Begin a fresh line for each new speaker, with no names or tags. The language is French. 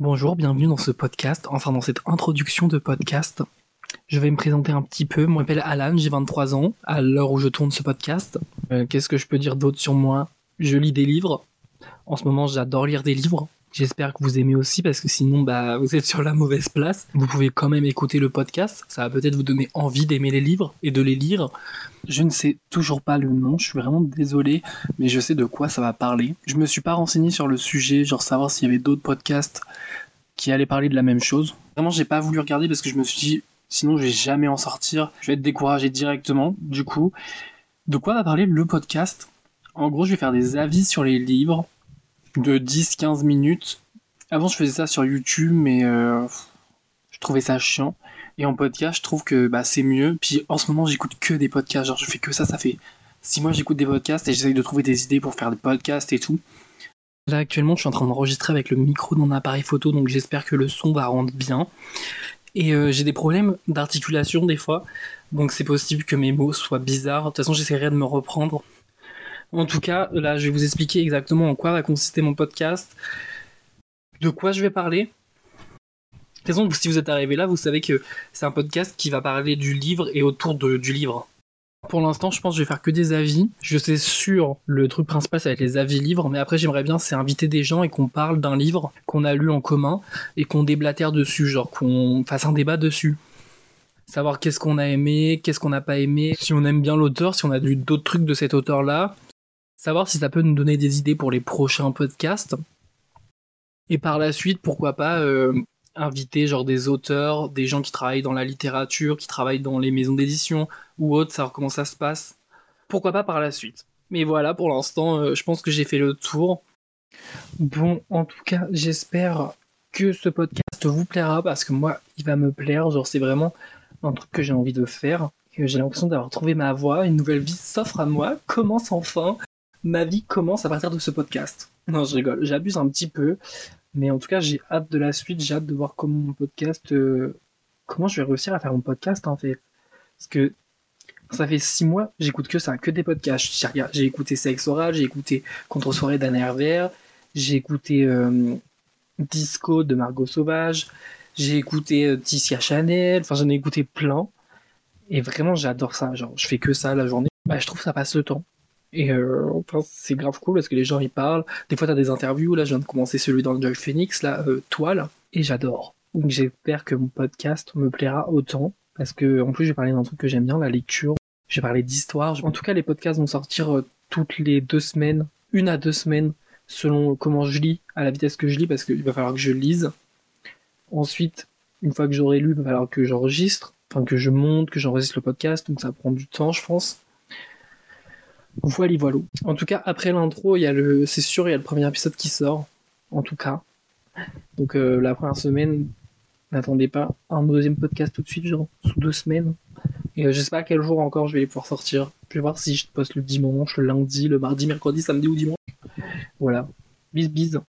Bonjour, bienvenue dans ce podcast, enfin dans cette introduction de podcast. Je vais me présenter un petit peu. Je m'appelle Alan, j'ai 23 ans, à l'heure où je tourne ce podcast. Euh, Qu'est-ce que je peux dire d'autre sur moi? Je lis des livres. En ce moment, j'adore lire des livres. J'espère que vous aimez aussi parce que sinon, bah, vous êtes sur la mauvaise place. Vous pouvez quand même écouter le podcast. Ça va peut-être vous donner envie d'aimer les livres et de les lire. Je ne sais toujours pas le nom. Je suis vraiment désolé, mais je sais de quoi ça va parler. Je me suis pas renseigné sur le sujet, genre savoir s'il y avait d'autres podcasts qui allaient parler de la même chose. Vraiment, j'ai pas voulu regarder parce que je me suis dit, sinon je vais jamais en sortir. Je vais être découragé directement. Du coup, de quoi va parler le podcast? En gros, je vais faire des avis sur les livres de 10-15 minutes. Avant, je faisais ça sur YouTube, mais euh, je trouvais ça chiant. Et en podcast, je trouve que bah, c'est mieux. Puis en ce moment, j'écoute que des podcasts. Genre, je fais que ça. Ça fait 6 mois j'écoute des podcasts et j'essaye de trouver des idées pour faire des podcasts et tout. Là, actuellement, je suis en train d'enregistrer avec le micro d'un appareil photo, donc j'espère que le son va rendre bien. Et euh, j'ai des problèmes d'articulation des fois, donc c'est possible que mes mots soient bizarres. De toute façon, j'essaierai de me reprendre. En tout cas, là, je vais vous expliquer exactement en quoi va consister mon podcast, de quoi je vais parler. De toute façon, si vous êtes arrivé là, vous savez que c'est un podcast qui va parler du livre et autour du livre. Pour l'instant, je pense que je vais faire que des avis. Je sais sûr, le truc principal, ça va être les avis livres, mais après, j'aimerais bien, c'est inviter des gens et qu'on parle d'un livre qu'on a lu en commun et qu'on déblatère dessus, genre qu'on fasse un débat dessus. Savoir qu'est-ce qu'on a aimé, qu'est-ce qu'on n'a pas aimé, si on aime bien l'auteur, si on a lu d'autres trucs de cet auteur-là. Savoir si ça peut nous donner des idées pour les prochains podcasts. Et par la suite, pourquoi pas euh, inviter genre des auteurs, des gens qui travaillent dans la littérature, qui travaillent dans les maisons d'édition ou autres, savoir comment ça se passe. Pourquoi pas par la suite. Mais voilà, pour l'instant, euh, je pense que j'ai fait le tour. Bon, en tout cas, j'espère que ce podcast vous plaira parce que moi, il va me plaire. Genre, c'est vraiment un truc que j'ai envie de faire. J'ai l'impression d'avoir trouvé ma voie. Une nouvelle vie s'offre à moi. Commence enfin. Ma vie commence à partir de ce podcast. Non, je rigole. J'abuse un petit peu. Mais en tout cas, j'ai hâte de la suite. J'ai hâte de voir comment mon podcast. euh, Comment je vais réussir à faire mon podcast en fait. Parce que ça fait six mois, j'écoute que ça, que des podcasts. J'ai écouté Sex Oral, j'ai écouté Contre-soirée d'Anna Herbert, j'ai écouté euh, Disco de Margot Sauvage, j'ai écouté euh, Ticia Chanel, enfin j'en ai écouté plein. Et vraiment j'adore ça, genre je fais que ça la journée. Bah, je trouve que ça passe le temps. Et euh, enfin, c'est grave cool parce que les gens ils parlent. Des fois t'as des interviews, là je viens de commencer celui dans Joy Phoenix, là, euh, Toile, et j'adore. Donc j'espère que mon podcast me plaira autant. Parce que en plus je vais parler d'un truc que j'aime bien, la lecture. Je vais parler d'histoire. En tout cas les podcasts vont sortir euh, toutes les deux semaines, une à deux semaines, selon comment je lis, à la vitesse que je lis, parce qu'il va falloir que je lise. Ensuite, une fois que j'aurai lu, il va falloir que j'enregistre, enfin que je monte, que j'enregistre le podcast, donc ça prend du temps, je pense. Voilà, voilà. En tout cas, après l'intro, il y a le, c'est sûr, il y a le premier épisode qui sort. En tout cas. Donc euh, la première semaine, n'attendez pas un deuxième podcast tout de suite, genre sous deux semaines. Et je sais pas quel jour encore je vais pouvoir sortir. Je vais voir si je poste le dimanche, le lundi, le mardi, mercredi, samedi ou dimanche. Voilà. Bis bis.